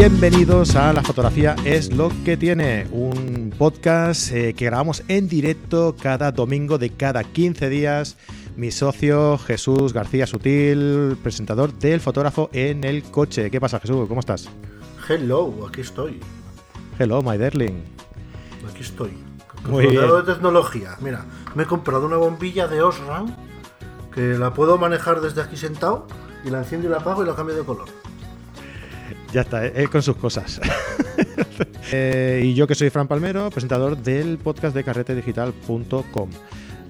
Bienvenidos a La Fotografía es lo que tiene, un podcast eh, que grabamos en directo cada domingo de cada 15 días. Mi socio Jesús García Sutil, presentador del fotógrafo en el coche. ¿Qué pasa, Jesús? ¿Cómo estás? Hello, aquí estoy. Hello, my darling. Aquí estoy. Muy bien. De tecnología. Mira, me he comprado una bombilla de Osram que la puedo manejar desde aquí sentado y la enciendo y la apago y la cambio de color. Ya está, él con sus cosas. Eh, y yo que soy Fran Palmero, presentador del podcast de carretedigital.com.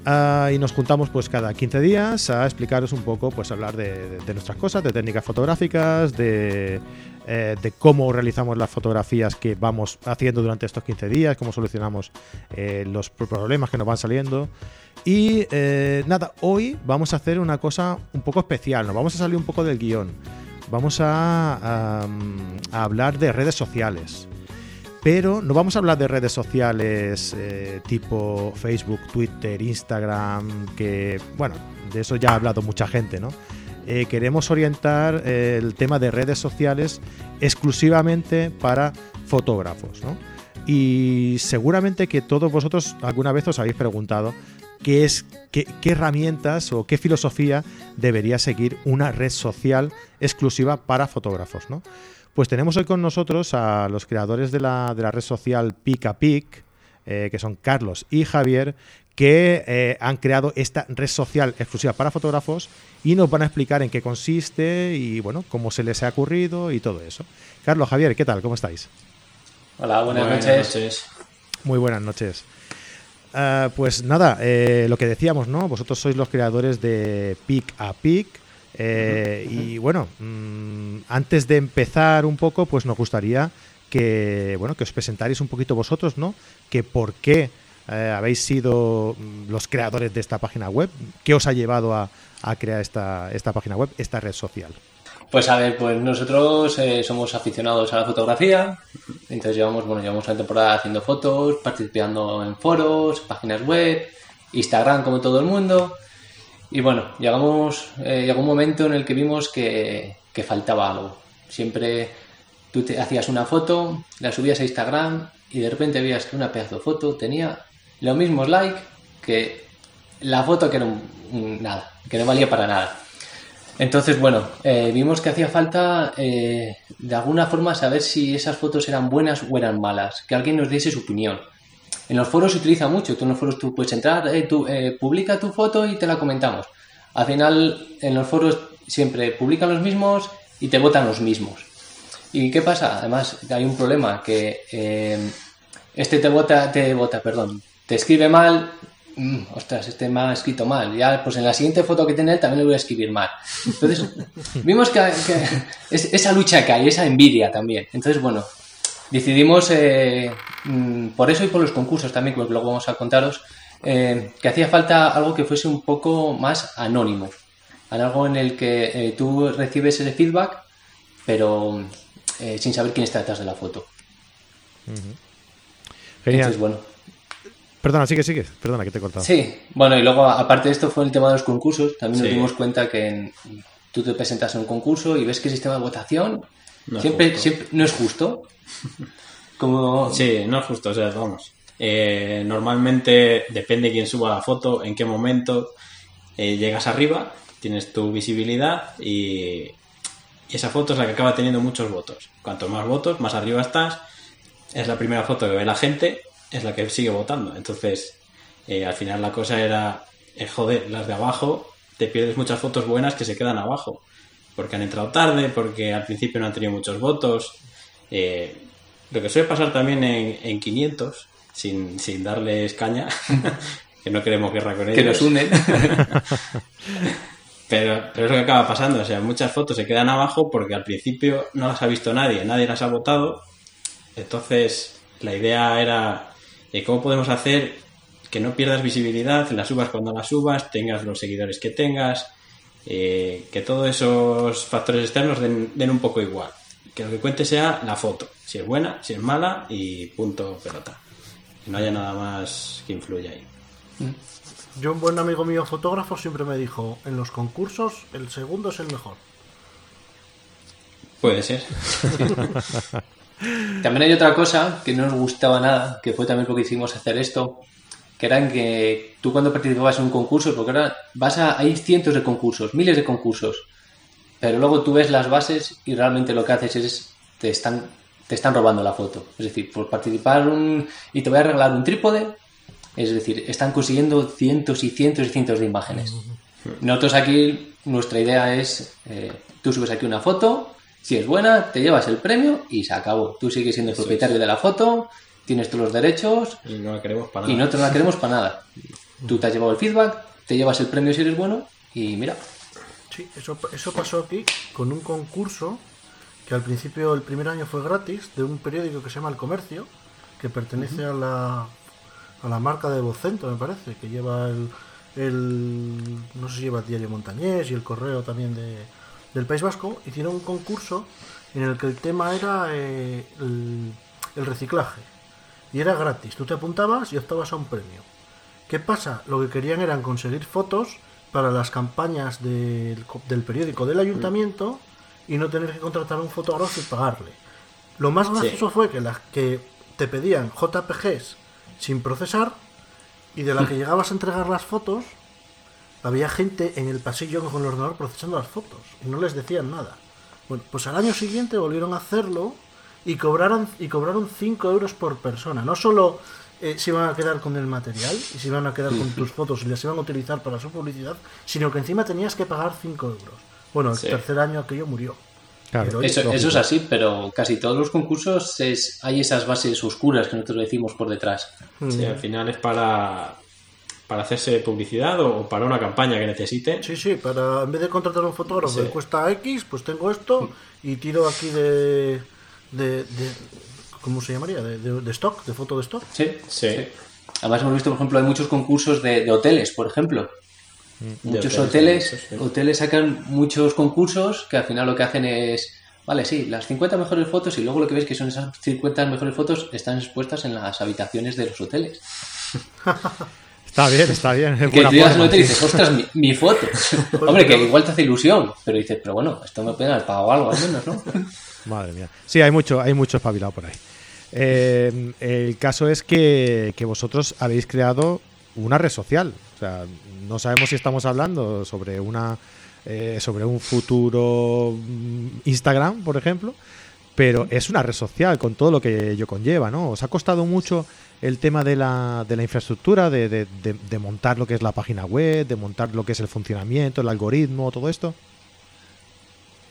Ah, y nos juntamos pues cada 15 días a explicaros un poco, pues hablar de, nuestras cosas, de técnicas fotográficas, de, eh, de cómo realizamos las fotografías que vamos haciendo durante estos 15 días, cómo solucionamos eh, los problemas que nos van saliendo. Y eh, nada, hoy vamos a hacer una cosa un poco especial, nos vamos a salir un poco del guion. Vamos a, hablar de redes sociales. Pero no vamos a hablar de redes sociales eh, tipo Facebook, Twitter, Instagram, que, bueno, de eso ya ha hablado mucha gente, ¿no? Eh, queremos orientar eh, el tema de redes sociales exclusivamente para fotógrafos, ¿no? Y seguramente que todos vosotros alguna vez os habéis preguntado qué es qué, qué herramientas o qué filosofía debería seguir una red social exclusiva para fotógrafos, ¿no? Pues tenemos hoy con nosotros a los creadores de la, de la red social PicaPic, eh, que son Carlos y Javier, que eh, han creado esta red social exclusiva para fotógrafos y nos van a explicar en qué consiste y bueno, cómo se les ha ocurrido y todo eso. Carlos, Javier, ¿qué tal? ¿Cómo estáis? Hola, buenas, Buenas noches. noches. Muy buenas noches. Ah, pues nada, eh, lo que decíamos, ¿no? Vosotros sois los creadores de Pick a Pick. eh, Y bueno, mm, antes de empezar un poco, pues nos gustaría que, bueno, que os presentarais un poquito vosotros, ¿no? Que por qué eh, habéis sido mm, los creadores de esta página web, qué os ha llevado a, a crear esta, esta página web, esta red social. Pues a ver, pues nosotros eh, somos aficionados a la fotografía, entonces llevamos, bueno, llevamos una temporada haciendo fotos, participando en foros, páginas web, Instagram como todo el mundo. Y bueno, llegamos, eh, llegó un momento en el que vimos que, que faltaba algo. Siempre tú te hacías una foto, la subías a Instagram y de repente veías que una pedazo de foto tenía los mismos likes que la foto que era un- nada, que no valía para nada. Entonces, bueno, eh, vimos que hacía falta eh, de alguna forma saber si esas fotos eran buenas o eran malas, que alguien nos diese su opinión. En los foros se utiliza mucho, tú en los foros tú puedes entrar, eh, tú, publica tu foto y te la comentamos. Al final, en los foros siempre publican los mismos y te votan los mismos. ¿Y qué pasa? Además, hay un problema que este te vota, te vota, perdón, te escribe mal, mm, ostras, este me ha escrito mal, ya, pues en la siguiente foto que tiene él también le voy a escribir mal. Entonces, vimos que, que es- esa lucha que hay, esa envidia también. Entonces, bueno, decidimos, eh, mm, por eso y por los concursos también, que luego vamos a contaros, eh, que hacía falta algo que fuese un poco más anónimo. Algo en el que eh, tú recibes ese feedback, pero eh, sin saber quién está detrás de la foto. Genial. Entonces, bueno, Perdona, sigue, sigue. Perdona que te he cortado. Sí, bueno, y luego aparte de esto fue el tema de los concursos. También nos dimos cuenta que en- tú te presentas en un concurso y ves que el sistema de votación No es siempre, justo. siempre no es justo. Como Sí, no es justo, o sea, vamos. Eh, normalmente depende quién suba la foto, en qué momento eh, llegas arriba, tienes tu visibilidad y, y esa foto es la que acaba teniendo muchos votos. Cuanto más votos, más arriba estás, es la primera foto que ve la gente, es la que sigue votando. Entonces, eh, al final la cosa era, eh, joder, las de abajo, te pierdes muchas fotos buenas que se quedan abajo. Porque han entrado tarde, porque al principio no han tenido muchos votos. Eh, lo que suele pasar también en, en 500, sin, sin darles caña, que no queremos guerra con ellos. que nos unen. Pero, pero es lo que acaba pasando, o sea, muchas fotos se quedan abajo porque al principio no las ha visto nadie, nadie las ha votado. Entonces, la idea era eh, cómo podemos hacer que no pierdas visibilidad, las subas cuando las subas, tengas los seguidores que tengas, eh, que todos esos factores externos den, den un poco igual. Que lo que cuente sea la foto, si es buena, si es mala y punto pelota. Que no haya nada más que influya ahí. Yo, un buen amigo mío fotógrafo siempre me dijo, en los concursos el segundo es el mejor. Puede ser. También hay otra cosa que no nos gustaba nada, que fue también porque hicimos hacer esto, que era en que tú cuando participabas en un concurso, porque ahora vas a, hay cientos de concursos, miles de concursos, pero luego tú ves las bases y realmente lo que haces es te están te están robando la foto. Es decir, por participar un, y te voy a regalar un trípode, es decir, están consiguiendo cientos y cientos y cientos de imágenes. Nosotros aquí, nuestra idea es, eh, tú subes aquí una foto, si es buena, te llevas el premio y se acabó. Tú sigues siendo el propietario de la foto, tienes todos los derechos Y no la queremos para y nada. nosotros no la queremos para nada. Tú te has llevado el feedback, te llevas el premio si eres bueno y mira, Sí, eso, eso pasó aquí con un concurso que al principio, el primer año fue gratis, de un periódico que se llama El Comercio, que pertenece a, la, a la marca de Vocento, me parece, que lleva el, el no sé si lleva el Diario Montañés y el Correo también de, del País Vasco, hicieron un concurso en el que el tema era eh, el, el reciclaje. Y era gratis, tú te apuntabas y optabas a un premio. ¿Qué pasa? Lo que querían eran conseguir fotos para las campañas del, del periódico del ayuntamiento y no tener que contratar a un fotógrafo y pagarle. Lo más gracioso fue que, las que te pedían JPGs sin procesar y de la que llegabas a entregar las fotos, había gente en el pasillo con el ordenador procesando las fotos y no les decían nada. Bueno, pues al año siguiente volvieron a hacerlo y cobraron, y cobraron 5 euros por persona. No solo eh, se iban a quedar con el material y se iban a quedar con tus fotos y las iban a utilizar para su publicidad, sino que encima tenías que pagar 5 euros. Bueno, el Sí. tercer año aquello murió. Claro. Eso, eso es así, pero casi todos los concursos es, hay esas bases oscuras que nosotros decimos por detrás. Sí, al final es para, para hacerse publicidad o para una campaña que necesite. Sí, sí, para en vez de contratar a un fotógrafo Sí. que cuesta X, pues tengo esto y tiro aquí de, de, de- ¿cómo se llamaría? De, de- de stock, de foto de stock. Sí, Sí. Además hemos visto, por ejemplo, hay muchos concursos de, de hoteles, por ejemplo. Muchos De hoteles, hoteles, sí. hoteles sacan muchos concursos que al final lo que hacen es, vale, sí, las 50 mejores fotos y luego lo que ves que son esas 50 mejores fotos están expuestas en las habitaciones de los hoteles. Está bien, está bien. es Que tú forma, y dices, ostras, mi, mi foto. Hombre, que igual te hace ilusión, pero dices, pero bueno, esto me haber pagado algo al menos, ¿no? Madre mía. Sí, hay mucho, hay mucho espabilado por ahí. Eh, el caso es que, que vosotros habéis creado una red social. O sea, no sabemos si estamos hablando sobre una eh, sobre un futuro mm, Instagram, por ejemplo, pero es una red social con todo lo que ello conlleva, ¿no? ¿Os ha costado mucho el tema de la, de la infraestructura, de, de- montar lo que es la página web, de montar lo que es el funcionamiento, el algoritmo, todo esto?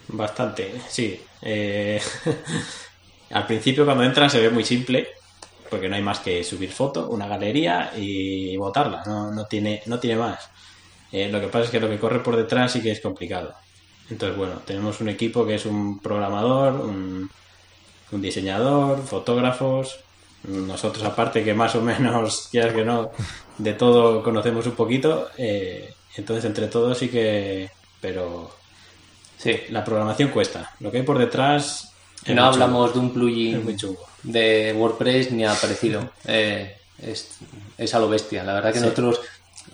Bastante, sí. Eh, al principio cuando entran se ve muy simple, porque no hay más que subir foto, una galería y botarla, no, no, tiene, no tiene más. Eh, lo que pasa es que lo que corre por detrás sí que es complicado. Entonces, bueno, tenemos un equipo que es un programador, un, un diseñador, fotógrafos, nosotros aparte que más o menos, quieras que no, de todo conocemos un poquito, eh, entonces entre todos sí que... Pero Sí. la programación cuesta. Lo que hay por detrás. es No hablamos chungo. de un plugin de WordPress ni a parecido. Eh, es, es a lo bestia. La verdad que Sí. nosotros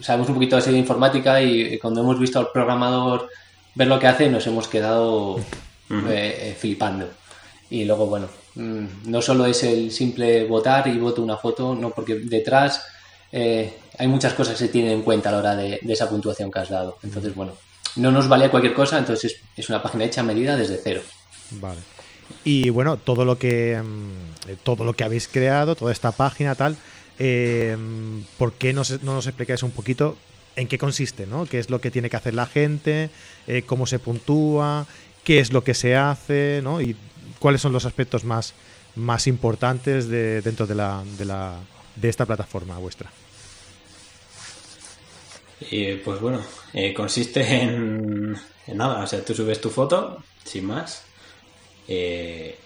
sabemos un poquito así de informática y cuando hemos visto al programador ver lo que hace nos hemos quedado eh, eh, flipando. Y luego, bueno, mm, no solo es el simple votar y voto una foto, no, porque detrás eh, hay muchas cosas que se tienen en cuenta a la hora de, esa puntuación que has dado. Entonces, bueno, no nos valía cualquier cosa, entonces es, una página hecha a medida desde cero. Vale. Y bueno, todo lo que mm, todo lo que habéis creado, toda esta página tal, eh, ¿por qué no, no nos explicáis un poquito en qué consiste, ¿no? ¿Qué es lo que tiene que hacer la gente? eh, ¿Cómo se puntúa? ¿Qué es lo que se hace? ¿no? Y cuáles son los aspectos más, más importantes de, dentro de, la, de, la, de esta plataforma vuestra. Y pues bueno, eh, consiste en, en nada. O sea, tú subes tu foto, sin más. Eh,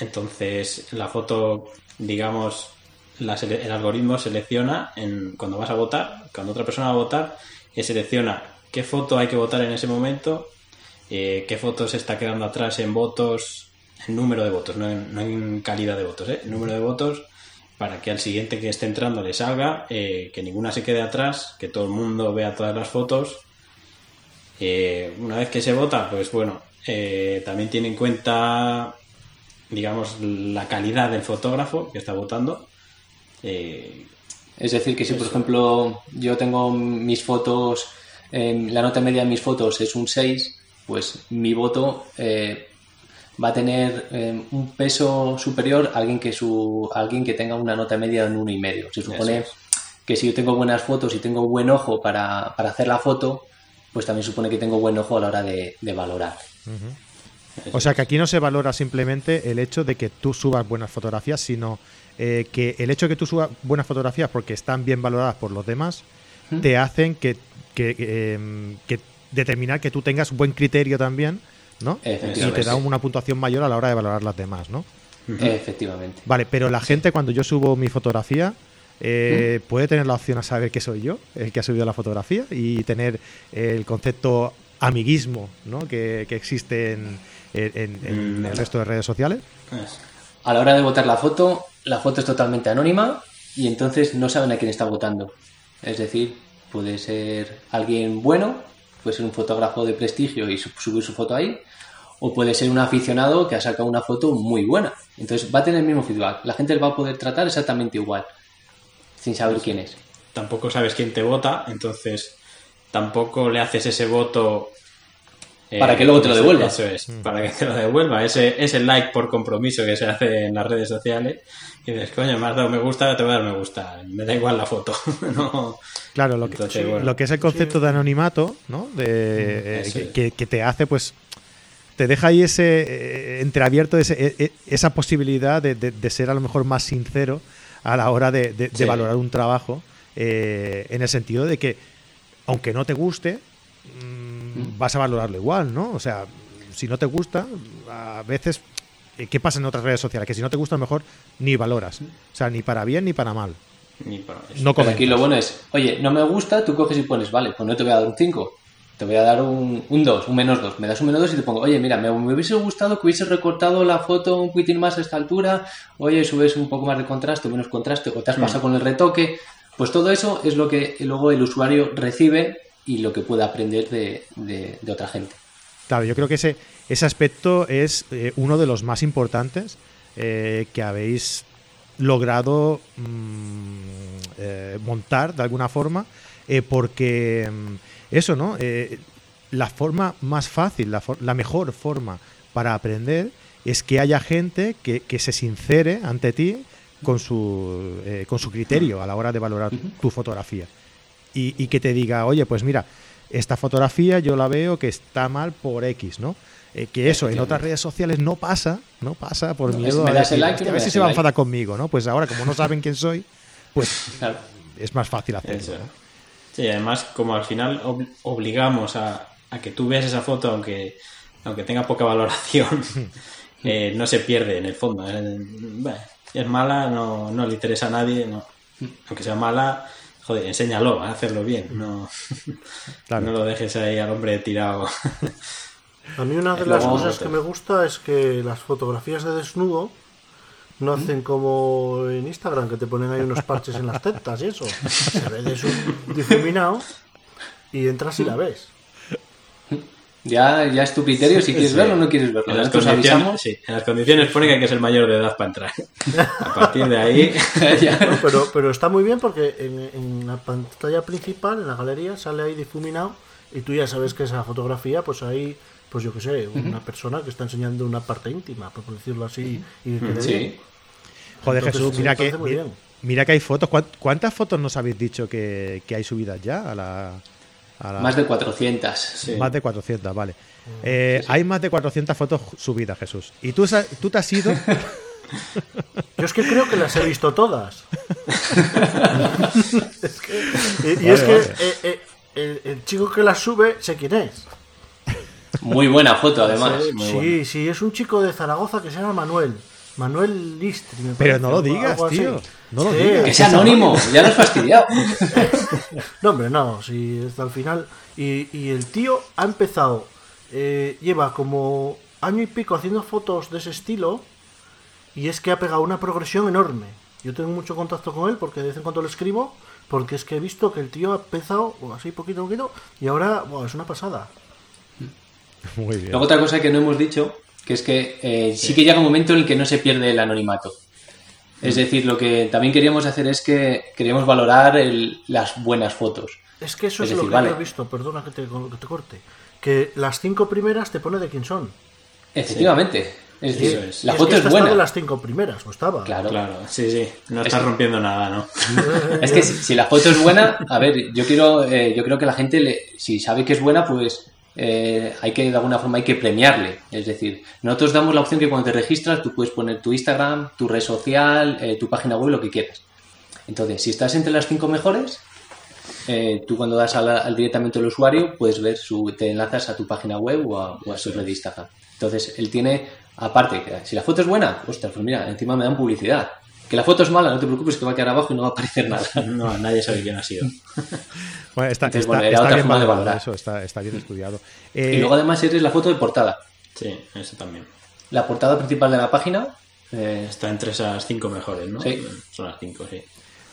entonces, la foto, digamos, el algoritmo selecciona cuando vas a votar, cuando otra persona va a votar, eh, selecciona qué foto hay que votar en ese momento, eh, qué foto se está quedando atrás en votos, en número de votos, no en, no en calidad de votos, ¿eh? en número de votos, para que al siguiente que esté entrando le salga, eh, que ninguna se quede atrás, que todo el mundo vea todas las fotos. Eh, una vez que se vota, pues bueno, eh, también tiene en cuenta, digamos, la calidad del fotógrafo que está votando. Es decir, que si por ejemplo yo tengo mis fotos, la nota media de mis fotos es un 6, pues mi voto va a tener eh, un peso superior a alguien que, su, a alguien que tenga una nota media de un 1,5. Se supone que si yo tengo buenas fotos y tengo buen ojo para, para hacer la foto, pues también supone que tengo buen ojo a la hora de, de valorar. O sea que aquí no se valora simplemente el hecho de que tú subas buenas fotografías, sino eh, que el hecho de que tú subas buenas fotografías porque están bien valoradas por los demás, te hacen que, que, que, em, que determinar que tú tengas buen criterio también, ¿no? Y te da una puntuación mayor a la hora de valorar las demás, ¿no? Efectivamente. Vale, pero la gente cuando yo subo mi fotografía eh, puede tener la opción a saber que soy yo, el que ha subido la fotografía, y tener el concepto amiguismo ¿no? que, que existe en, en- en Mm, el resto de redes sociales. es- A la hora de votar la foto, la foto es totalmente anónima y entonces no saben a quién está votando. Es decir, puede ser alguien bueno, puede ser un fotógrafo de prestigio y su- subir su foto ahí, o puede ser un aficionado que ha sacado una foto muy buena. Entonces va a tener el mismo feedback. La gente le va a poder tratar exactamente igual, sin saber quién es. tampoco sabes quién te vota, entonces tampoco le haces ese voto. Eh, Para que luego te lo devuelva. Eso es, para que te lo devuelva. Ese, ese like por compromiso que se hace en las redes sociales. Y dices, coño, me has dado me gusta, te voy a dar me gusta. Me da igual la foto. no. Claro, lo que, bueno. lo que es el concepto de anonimato, ¿no? De, eh, eso que, es. que- te hace, pues, te deja ahí ese eh, entreabierto, ese, eh, eh, esa posibilidad de, de- de ser a lo mejor más sincero a la hora de, de- Sí. valorar un trabajo, eh, en el sentido de que, aunque no te guste, mm, vas a valorarlo igual, ¿no? O sea, si no te gusta, a veces, eh, ¿qué pasa en otras redes sociales? Que si no te gusta, a lo mejor ni valoras. O sea, ni para bien ni para mal. Ni para eso. No Pues aquí lo bueno es, oye, no me gusta, tú coges y pones, vale, pues no te voy a dar un 5, te voy a dar un, un 2, un menos 2. Me das un menos 2 y te pongo, oye, mira, me, me hubiese gustado que hubiese recortado la foto un poquitín más a esta altura, oye, subes un poco más de contraste menos contraste, o te has pasado con el retoque. Pues todo eso es lo que luego el usuario recibe y lo que puede aprender de, de- de otra gente. Claro, yo creo que ese, ese aspecto es eh, uno de los más importantes eh, que habéis logrado mm, eh, montar de alguna forma, porque mm, eso, ¿no? La forma más fácil, la, for- la mejor forma para aprender es que haya gente que, que se sincere ante ti con su, con su criterio a la hora de valorar tu fotografía y, y que te diga, oye, pues mira, esta fotografía yo la veo que está mal por X, ¿no? Eh, que eso en otras redes sociales no pasa, no pasa por No, miedo ¿me a, das el decir, like o "Hostia, no a me ver si se va a like?". enfadar conmigo, ¿no? Pues ahora, como no saben quién soy, pues Claro. es más fácil hacerlo. Sí, además, como al final ob- obligamos a, a que tú veas esa foto, aunque, aunque tenga poca valoración, eh, no se pierde en el fondo. Eh, bueno, es mala, no, no le interesa a nadie. No. Aunque sea mala, joder, enséñalo a hacerlo bien. No, Claro. no lo dejes ahí al hombre tirado. A mí una de Es las cosas que me gusta es que las fotografías de desnudo no hacen como en Instagram, que te ponen ahí unos parches en las tetas y eso. Se ve de su difuminado y entras y la ves. Ya, ya es tu criterio si quieres Sí. verlo o no quieres verlo. En las, condiciones, avisamos. sí, en las condiciones pone que hay que ser mayor de edad para entrar. A partir de ahí, Ya. No, pero, pero está muy bien porque en, en la pantalla principal, en la galería, sale ahí difuminado y tú ya sabes que esa fotografía, pues ahí, pues yo qué sé, una persona que está enseñando una parte íntima, por decirlo así, y que Sí. Joder, Entonces, Jesús, mira que, mira, que hay fotos. ¿Cuán- ¿Cuántas fotos nos habéis dicho que, que hay subidas ya a la, la- Más de 400. sí. Más de 400, vale. Eh, Hay más de 400 fotos subidas, Jesús. Y tú, tú te has ido. Yo es que creo que las he visto todas. Es que- y y Vale, es que vale. eh, eh, el, el chico que las sube, sé quién es. Muy buena foto, además. sí, sí, es un chico de Zaragoza que se llama Manuel. Manuel Listri. me Pero no lo digas, así. tío. No lo Sí. digas. Que sea anónimo, ya lo has fastidiado. No, hombre, no, sí, hasta el final. Y, y el tío ha empezado, eh, lleva como año y pico haciendo fotos de ese estilo y es que ha pegado una progresión enorme. Yo tengo mucho contacto con él porque de vez en cuando le escribo, porque es que he visto que el tío ha empezado bueno, así poquito a poquito y ahora bueno, es una pasada. Muy bien. Luego otra cosa que no hemos dicho, que es que eh, sí que llega un momento en el que no se pierde el anonimato. Es decir, lo que también queríamos hacer es que queríamos valorar el- las buenas fotos. Es que eso Es es, lo que vale. yo he visto, perdona que te, que te corte. Que las cinco primeras te pone de quién son. Efectivamente. Es decir, Eso es. la y foto que es buena. de las cinco primeras, o estaba. Claro. Claro, sí, sí. No Es estás rompiendo nada, ¿no? Es que si, si la foto es buena, a ver, yo quiero, eh, yo creo que la gente, le- si sabe que es buena, pues eh, hay que de alguna forma hay que premiarle. Es decir, nosotros damos la opción que cuando te registras tú puedes poner tu Instagram, tu red social, eh, tu página web, lo que quieras. Entonces, si estás entre las cinco mejores, eh, tú cuando das al, directamente al usuario puedes ver su, te enlazas a tu página web o a, su red Instagram. Entonces, él tiene, aparte, si la foto es buena, ostras, pues mira, encima me dan publicidad. Que la foto es mala, no te preocupes, que va a quedar abajo y no va a aparecer nada. No, nadie sabe quién ha sido. Bueno, está, Entonces, está- bueno, está bien valorado valorar. eso, está, está bien estudiado. Y Eh, luego además eres la foto de portada. Sí, eso también. La portada principal de la página. eh, Está entre esas cinco mejores, ¿no? Sí. Son las cinco, sí.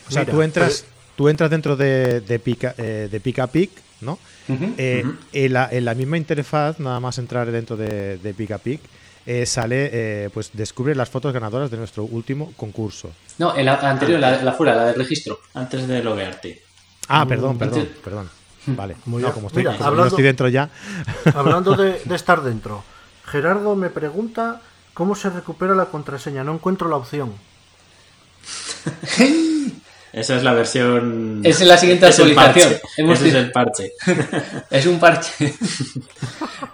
o sea, Mira, tú entras, pues- tú entras dentro de, de Pica, eh, de Pica Pic, ¿no? Eh, en, la, en la misma interfaz, nada más entrar dentro de, de Pica Pic, eh, sale, eh, pues descubre las fotos ganadoras de nuestro último concurso. No, en la anterior, la, la fuera, la de registro. Antes de loguearte. Ah, perdón, perdón, antes- perdón. Vale, Muy no, bien. como estoy, Mira, como no estoy dentro ya. Hablando de, de estar dentro, Gerardo me pregunta cómo se recupera la contraseña. No encuentro la opción. Esa es la versión. Esa es la siguiente actualización. Hemos Ese es el parche. Es un parche.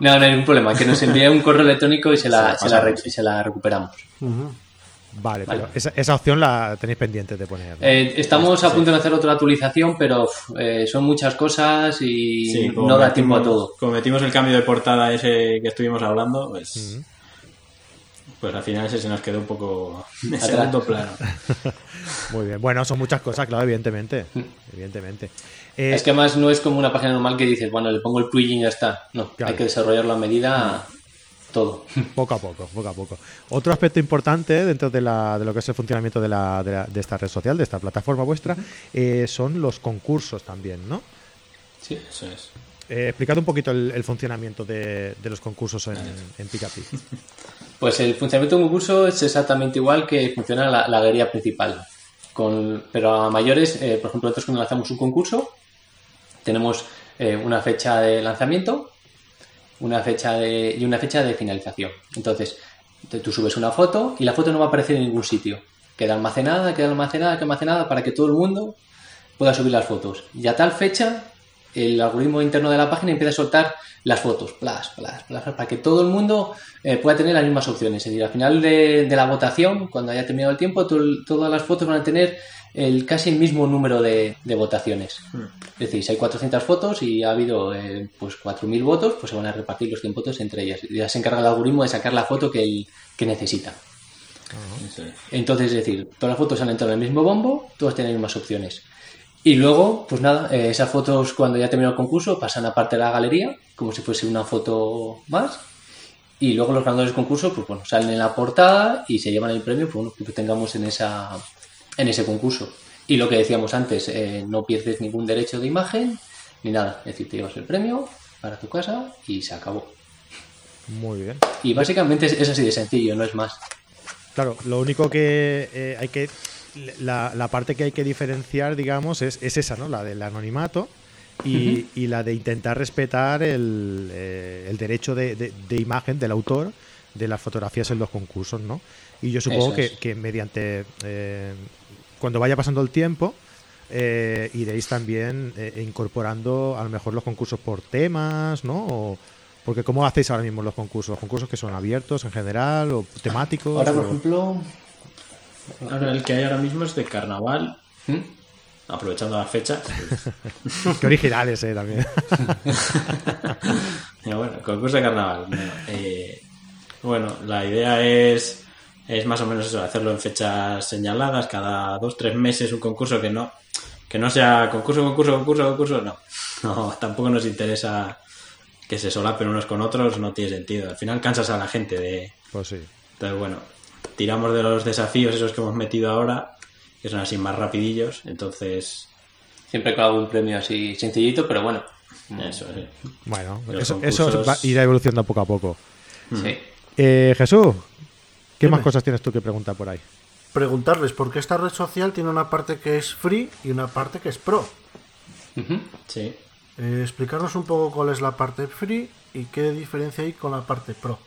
no, no hay ningún problema. Que nos envíe un correo electrónico y se la, se la, se recuperamos. Vale, Vale. pero esa, esa opción la tenéis pendiente de poner. ¿no? Eh, estamos a punto de hacer otra actualización, pero uf, eh, son muchas cosas y Sí, no da tiempo a todo. Como metimos el cambio de portada ese que estuvimos hablando, pues. Pues al final ese se nos quedó un poco en segundo plano. Muy bien. Bueno, son muchas cosas, claro, evidentemente. Evidentemente. Eh, Es que además no es como una página normal que dices, bueno, le pongo el plugin y ya está. No, Claro. hay que desarrollarlo a medida todo. Poco a poco, poco a poco. Otro aspecto importante dentro de, la, de lo que es el funcionamiento de, la, de, la- de esta red social, de esta plataforma vuestra, eh, son los concursos también, ¿no? Sí. Eso es. Eh, explicad un poquito el, el funcionamiento de, de los concursos en, en Picapi. Pues el funcionamiento de un concurso es exactamente igual que funciona la, la galería principal. Con, pero a mayores, eh, por ejemplo, nosotros cuando lanzamos un concurso, tenemos eh, una fecha de lanzamiento una fecha de, y una fecha de finalización. Entonces, tú subes una foto y la foto no va a aparecer en ningún sitio. Queda almacenada, queda almacenada, queda almacenada para que todo el mundo pueda subir las fotos. Y a tal fecha, el algoritmo interno de la página empieza a soltar las fotos, plas, plas, plas, para que todo el mundo eh, pueda tener las mismas opciones. Es decir, al final de, de la votación, cuando haya terminado el tiempo, to- todas las fotos van a tener el, casi el mismo número de, de votaciones. Es decir, si hay 400 fotos y ha habido eh, pues 4.000 votos, pues se van a repartir los 100 votos entre ellas. Ya se encarga el algoritmo de sacar la foto que, el- que necesita. Es. Entonces, es decir, todas las fotos salen todo en el mismo bombo, todas tienen las mismas opciones. Y luego, pues nada, eh, esas fotos cuando ya terminó el concurso pasan a parte de la galería, como si fuese una foto más. Y luego los ganadores del concurso, pues bueno, salen en la portada y se llevan el premio pues, bueno, que tengamos en, esa, en ese concurso. Y lo que decíamos antes, eh, no pierdes ningún derecho de imagen ni nada. Es decir, te llevas el premio para tu casa y se acabó. Muy bien. Y básicamente es, es así de sencillo, no es más. Claro, lo único que eh, hay que. La, la parte que hay que diferenciar, digamos, es, es esa, ¿no? La del anonimato y, y la de intentar respetar el, eh, el derecho de, de- de imagen del autor de las fotografías en los concursos, ¿no? Y yo supongo que, que mediante. eh, cuando vaya pasando el tiempo. eh, iréis también eh, incorporando a lo mejor los concursos por temas, ¿no? O- porque ¿cómo hacéis ahora mismo los concursos? ¿Los concursos que son abiertos en general o temáticos? Ahora, por o- ejemplo, Ahora el que hay ahora mismo es de carnaval, ¿Mm? aprovechando las fechas. Qué originales, eh, también. Bueno, concurso de carnaval. Bueno, eh, bueno, la idea es, es más o menos eso, hacerlo en fechas señaladas, cada dos, tres meses un concurso que no, que no sea concurso, concurso, concurso, concurso, no. No, tampoco nos interesa que se solapen unos con otros, no tiene sentido. Al final cansas a la gente de... Pues sí. Entonces, bueno, tiramos de los desafíos esos que hemos metido ahora, que son así más rapidillos, entonces... Siempre con algún premio así sencillito, pero bueno. Eso, sí. Bueno, eso, concursos- eso va- irá evolucionando poco a poco. Sí. Eh, Jesús, ¿qué Dime. más cosas tienes tú que preguntar por ahí? Preguntarles por qué esta red social tiene una parte que es free y una parte que es pro. Sí. Eh, explicarnos un poco cuál es la parte free y qué diferencia hay con la parte pro.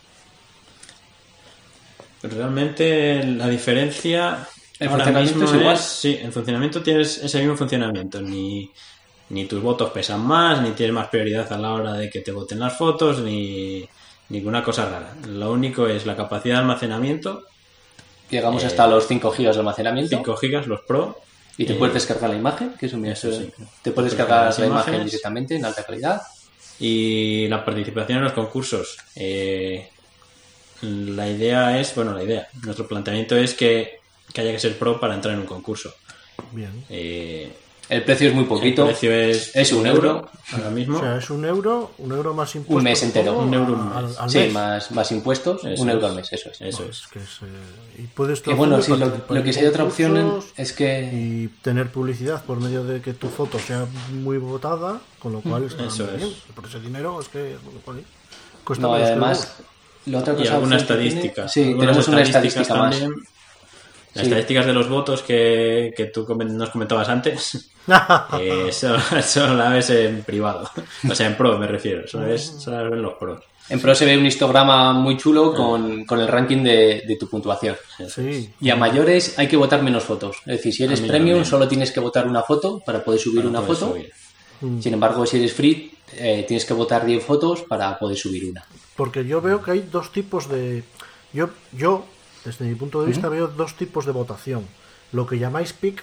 Realmente la diferencia ¿El ahora funcionamiento mismo es igual? sí, en funcionamiento tienes ese mismo funcionamiento. Ni, ni tus votos pesan más, ni tienes más prioridad a la hora de que te voten las fotos, ni ninguna cosa rara. Lo único es la capacidad de almacenamiento, Llegamos Eh, hasta los 5 GB de almacenamiento 5 gigas los Pro. y te eh, puedes descargar la imagen, que eso, mira, eso sí. te puedes descargar la imagen directamente en alta calidad. Y la participación en los concursos. eh, la idea es, bueno, la idea, nuestro planteamiento es que, que haya que ser pro para entrar en un concurso. Bien. Eh, El precio es muy poquito. El precio es, Es un euro. ahora mismo. O sea, es un euro, un euro más impuestos. Un mes entero. Un euro un al- mes. al sí, mes. más, más impuestos, Eso un euro al mes, eso es. Eso Pues es. que es, eh, y puedes Que bueno, sí, y lo, lo que sí hay otra opción es que y tener publicidad por medio de que tu foto sea muy votada, con lo cual está Eso muy es. bien. Por ese dinero es que joder, cuesta no, además la otra Y alguna tiene- estadística. sí, tenemos una estadísticas estadística más. también. Las Sí. estadísticas de los votos que, que tú nos comentabas antes, eh, eso, eso la ves en privado. O sea, en pro me refiero. Eso, es, eso las ven los pros. En Pro se ve un histograma muy chulo con, con el ranking de, de tu puntuación. Sí, Y a mayores hay que votar menos fotos. Es decir, si eres premium también. solo tienes que votar una foto para poder subir Para una poder foto. subir. Sin embargo, si eres free, eh, tienes que votar 10 fotos para poder subir una. Porque yo veo que hay dos tipos de... Yo, yo desde mi punto de vista, veo dos tipos de votación. Lo que llamáis pick,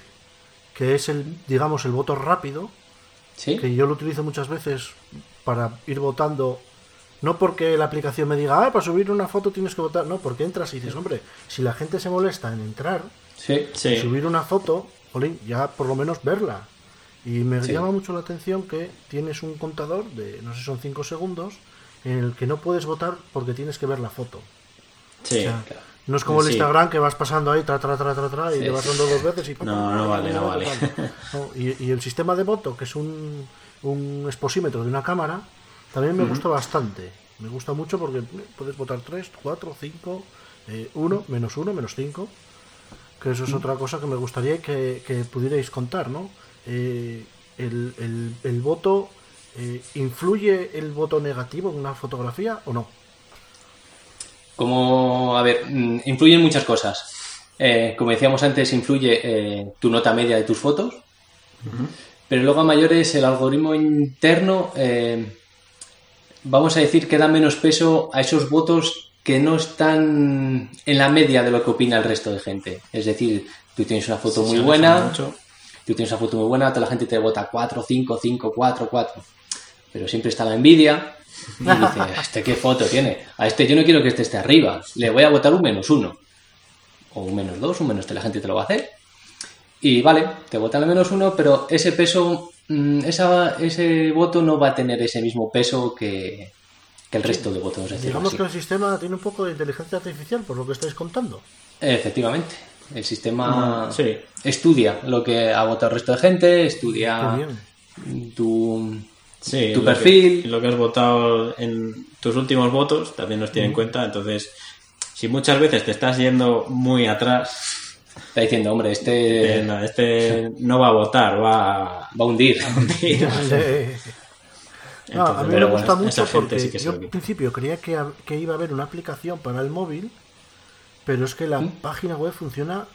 que es el, digamos, el voto rápido, ¿Sí? que yo lo utilizo muchas veces para ir votando. No porque la aplicación me diga, ah, para subir una foto tienes que votar. No, porque entras y dices, hombre, si la gente se molesta en entrar, Sí. Sí. subir una foto, jolín, ya por lo menos verla. Y me llama mucho la atención que tienes un contador de, no sé, son 5 segundos, en el que no puedes votar porque tienes que ver la foto. Sí. O sea, no es como el Sí. Instagram que vas pasando ahí, tra, tra, tra, tra, tra, y le vas dando dos veces y... No, no vale, no vale. No, y, y el sistema de voto, que es un, un exposímetro de una cámara, también me gusta bastante. Me gusta mucho porque puedes votar 3, 4, 5, 1, menos 1, menos 5. Que eso es otra cosa que me gustaría que, que pudierais contar, ¿no? Eh, el, el- el voto, eh, ¿influye el voto negativo en una fotografía o no? Como, a ver, mm, influyen muchas cosas. Eh, como decíamos antes, influye eh, tu nota media de tus fotos. Pero luego a mayores el algoritmo interno, eh, vamos a decir que da menos peso a esos votos que no están en la media de lo que opina el resto de gente. Es decir, tú tienes una foto Sí, muy buena, tú tienes una foto muy buena, toda la gente te vota 4, 5, 5, 4, 4. Pero siempre está la envidia y dice, ¿este qué foto tiene? A este yo no quiero que este esté arriba, le voy a votar un menos uno. O un menos dos, un menos tres, la gente te lo va a hacer. Y vale, te votan el menos uno, pero ese peso, mm, esa, ese voto no va a tener ese mismo peso que, que el resto de votos. Digamos así. que el sistema tiene un poco de inteligencia artificial, por lo que estáis contando. Efectivamente. El sistema Mm, sí. estudia lo que ha votado el resto de gente, estudia tu, Sí, tu lo perfil. Que, lo que has votado en tus últimos votos también nos tiene en cuenta. Entonces, si muchas veces te estás yendo muy atrás, Está diciendo, hombre, este no, este no va a votar, va a va a hundir. hundir. No, a mí pero me bueno, gusta mucho esa gente porque sí yo al principio creía que, que iba a haber una aplicación para el móvil, pero es que la página web funciona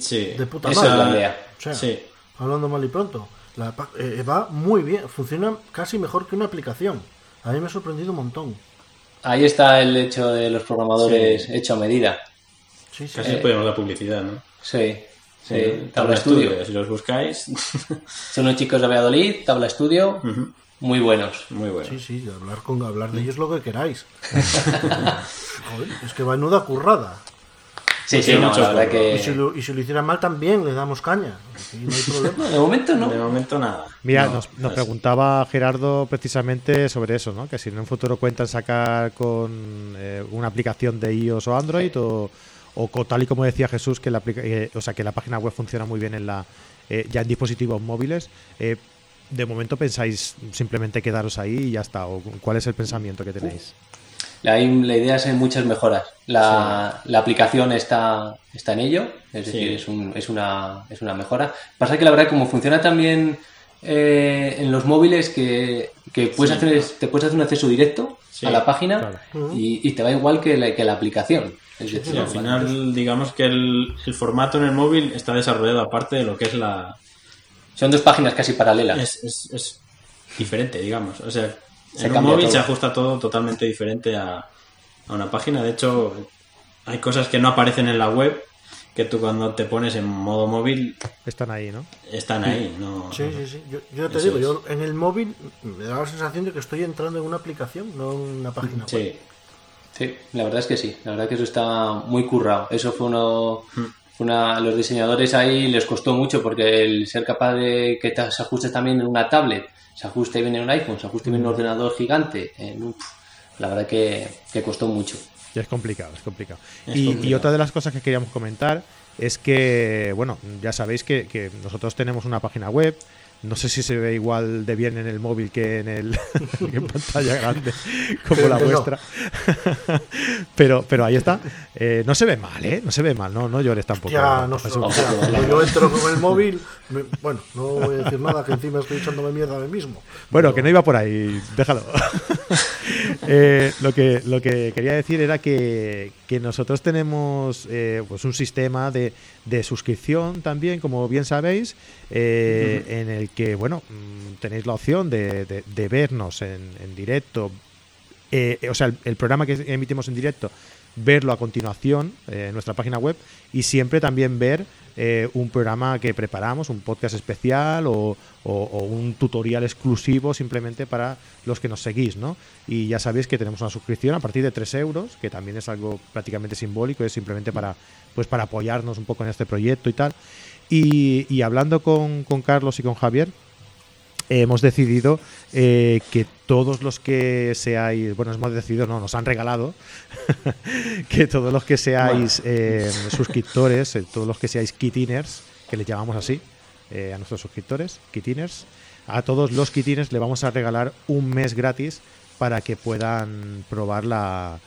Sí. de puta Esa madre. es la idea. O sea, Sí. hablando mal y pronto, la pa- eh, va muy bien, funciona casi mejor que una aplicación. A mí me ha sorprendido un montón. Ahí está el hecho de los programadores hecho a medida. Sí, sí, Casi sí. podemos dar publicidad, ¿no? Sí, sí. Tabla Tabla Estudio. Estudio, Si los buscáis, Son unos chicos de Valladolid, Tabla Estudio, muy buenos. muy bueno. Sí, sí, hablar, con, hablar de ellos lo que queráis. Joder, es que va nuda currada. Sí, sí, no, la verdad. Y si, lo, y si lo hicieran mal también le damos caña. Aquí no hay problema. No, de momento no. De momento nada. Mira, No, nos, preguntaba Gerardo precisamente sobre eso, ¿no? Que si en un futuro cuentan sacar con eh, una aplicación de iOS o Android o, tal y como decía Jesús, que la, aplica- eh, o sea, que la página web funciona muy bien en la eh, ya en dispositivos móviles. Eh, de momento pensáis simplemente quedaros ahí y ya está. ¿O cuál es el pensamiento que tenéis? La, la idea es en muchas mejoras. La, la, aplicación está, está en ello, es decir, es, un, es, una, es una mejora. Pasa que la verdad, como funciona también eh, en los móviles, que, que puedes Sí, hacer, claro. te puedes hacer un acceso directo Sí, a la página claro. y, y te va igual que la, que la aplicación. Es decir, Sí, al final, digamos que el, el formato en el móvil está desarrollado aparte de lo que es la. son dos páginas casi paralelas. Es, es, es diferente, digamos. O sea, Se en un móvil todo. se ajusta todo totalmente diferente a, a una página. De hecho, hay cosas que no aparecen en la web que tú cuando te pones en modo móvil Están ahí, ¿no? están ahí. No, Sí, sí, sí. Yo, yo te Eso digo, es. yo en el móvil me da la sensación de que estoy entrando en una aplicación, no en una página web. Sí, Sí, la verdad es que sí. La verdad que eso está muy currado. Eso fue uno. fue una, los diseñadores ahí les costó mucho porque el ser capaz de que te- se ajuste también en una tablet, se ajuste bien en un iPhone, se ajuste bien en un ordenador gigante, en un- la verdad que, que costó mucho. Ya es complicado, es complicado. Es y, y complicado. otra de las cosas que queríamos comentar es que, bueno, ya sabéis que, que nosotros tenemos una página web. No sé si se ve igual de bien en el móvil que en el que en pantalla grande como la no. vuestra. pero, pero ahí está. Eh, no se ve mal, ¿eh? No se ve mal, no, no llores tampoco. Ya, no sé. Jesús. o sea, cuando yo entro con el móvil, me- bueno, no voy a decir nada, que encima estoy echándome mierda a mí mismo. Bueno, Pero- que no iba por ahí, déjalo. Eh, lo, que, lo que quería decir era que, que nosotros tenemos eh, pues un sistema de, de suscripción también, como bien sabéis, eh, en el que bueno mm, tenéis la opción de, de- de vernos en, en directo, eh, o sea, el, el programa que emitimos en directo, verlo a continuación eh, en nuestra página web y siempre también ver eh, un programa que preparamos, un podcast especial o, o- o un tutorial exclusivo simplemente para los que nos seguís, ¿no? Y ya sabéis que tenemos una suscripción a partir de 3 euros, que también es algo prácticamente simbólico, es simplemente para, pues para apoyarnos un poco en este proyecto y tal. Y, y hablando con, con Carlos y con Javier, hemos decidido eh, que todos los que seáis, bueno, hemos decidido, no, nos han regalado, que todos los que seáis eh, suscriptores, eh, todos los que seáis kitiners, que les llamamos así, eh, a nuestros suscriptores, kitiners, a todos los kitiners le vamos a regalar un mes gratis para que puedan probar la,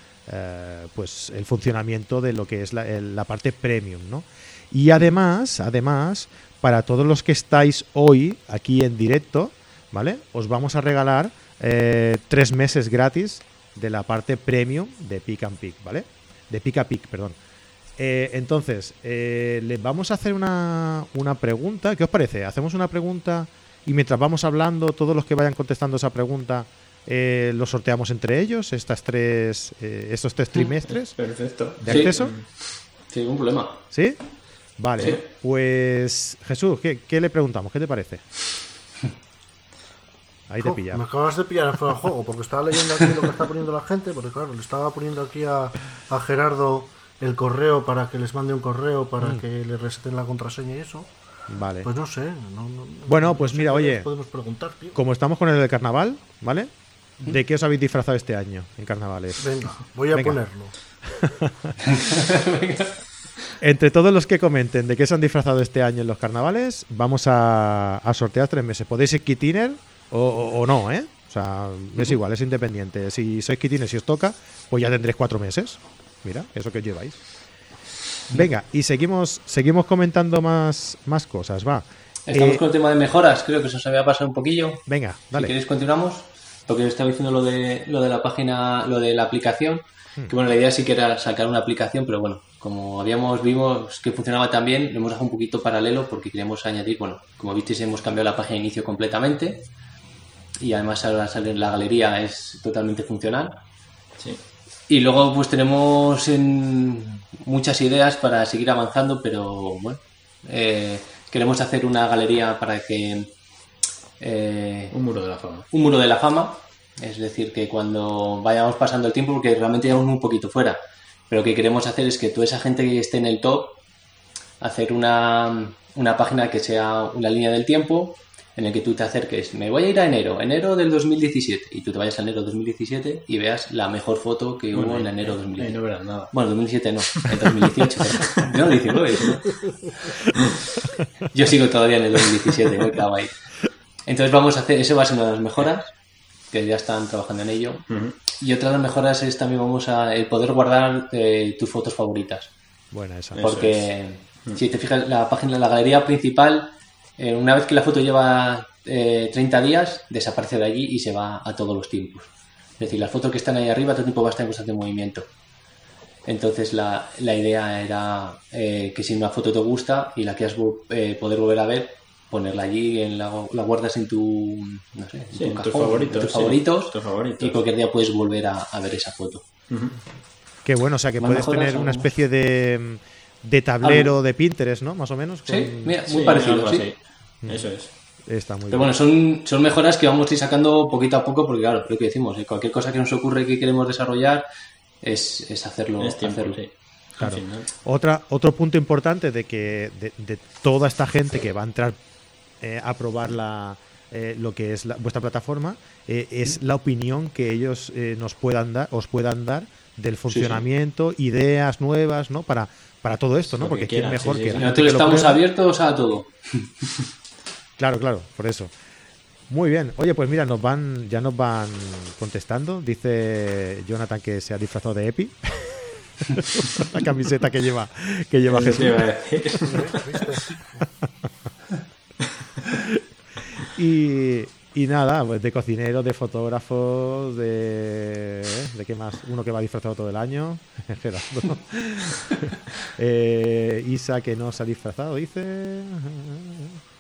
pues el funcionamiento de lo que es la, la parte premium, ¿no? Y además, además, para todos los que estáis hoy aquí en directo, ¿vale? Os vamos a regalar eh, tres meses gratis de la parte premium de Pick and Pick, ¿vale? De Pick a Pick, perdón. Eh, entonces, eh, les vamos a hacer una, una pregunta. ¿Qué os parece? Hacemos una pregunta y mientras vamos hablando, todos los que vayan contestando esa pregunta, eh, los sorteamos entre ellos, estas tres, eh, estos tres trimestres perfecto. de Sí. acceso. Sin ningún problema. ¿Sí? Vale, Sí. pues Jesús, ¿qué, qué le preguntamos? ¿Qué te parece? Ahí te Jo, pilla. Me acabas de pillar fuera de juego, porque estaba leyendo aquí lo que está poniendo la gente, porque claro, le estaba poniendo aquí a, a Gerardo el correo para que les mande un correo para Mm. que le reseten la contraseña y eso. Vale. Pues no sé. no- no- Bueno, pues no sé mira, oye. Podemos preguntar, tío. Como estamos con el del carnaval, ¿vale? ¿De qué os habéis disfrazado este año en carnavales? Venga, voy a Venga. ponerlo. Entre todos los que comenten de qué se han disfrazado este año en los carnavales, vamos a, a sortear tres meses. Podéis ser kitiner o, o- o no, ¿eh? O sea, es igual, es independiente. Si sois kitiner, si os toca, pues ya tendréis cuatro meses. Mira, eso que os lleváis. Venga, y seguimos, seguimos comentando más, más cosas, va. Estamos Eh, con el tema de mejoras, creo que eso se había pasado un poquillo. venga, Si dale. queréis continuamos, porque os estaba diciendo lo de, lo de la página, lo de la aplicación, Hmm. que bueno, la idea sí que era sacar una aplicación, pero bueno, como habíamos vimos que funcionaba tan bien, lo hemos dejado un poquito paralelo porque queríamos añadir, bueno, como visteis hemos cambiado la página de inicio completamente y además ahora sale la galería es totalmente funcional. Sí. Y luego pues tenemos en muchas ideas para seguir avanzando, pero bueno, eh, queremos hacer una galería para que eh, Un muro de la fama. un muro de la fama, es decir, que cuando vayamos pasando el tiempo, porque realmente llevamos un poquito fuera, pero lo que queremos hacer es que toda esa gente que esté en el top, hacer una, una página que sea una línea del tiempo en el que tú te acerques, me voy a ir a enero, enero del 2017, y tú te vayas a enero 2017 y veas la mejor foto que hubo en enero Ahí 2017. no verás nada. Bueno, 2007 no, en 2018. no, 19. ¿no? Yo sigo todavía en el 2017, me ahí. Entonces vamos a hacer, eso va a ser una de las mejoras, que ya están trabajando en ello. Ujú. Y otra de las mejoras es también vamos a el poder guardar eh, tus fotos favoritas. Buena esa. Eso Porque si te fijas, la página, la galería principal, eh, una vez que la foto lleva eh, 30 días, desaparece de allí y se va a todos los tiempos. Es decir, las fotos que están ahí arriba todo el tiempo va a estar en constante movimiento. Entonces la, la idea era eh, que si una foto te gusta y la eh, poder volver a ver, ponerla allí, en la, la guardas en tu, no sé, en Sí, tu en tus favoritos, en tus sí, favoritos, tus favoritos. y cualquier día puedes volver a, a ver esa foto. Qué bueno, o sea que puedes tener una especie de, de tablero de Pinterest, ¿no? Más o menos. Sí, mira, muy Sí, parecido, sí. así. Eso es. Está muy Pero bueno, son, son mejoras que vamos a ir sacando poquito a poco porque, claro, lo que decimos, eh, cualquier cosa que nos ocurre que queremos desarrollar es, es hacerlo. Es tiempo, hacerlo. sí. Claro. Otra, otro punto importante de que de, de toda esta gente que va a entrar eh, a probar la, eh, lo que es la- vuestra plataforma eh, es la opinión que ellos eh, nos puedan dar, os puedan dar del funcionamiento, ideas nuevas, ¿no? Para, para todo esto, ¿no? Lo Porque que quién mejor sí, sí, que Nosotros estamos abiertos a todo. Claro, claro, por eso. Muy bien. Oye, pues mira, nos van, ya nos van contestando. Dice Jonathan que se ha disfrazado de Epi. la camiseta que lleva, que lleva Jesús. te iba a decir. ¿Viste? Y, y nada, pues de cocinero, de fotógrafo, de. ¿De qué más? Uno que va disfrazado todo el año. Gerardo. Eh, Isa que no se ha disfrazado, dice.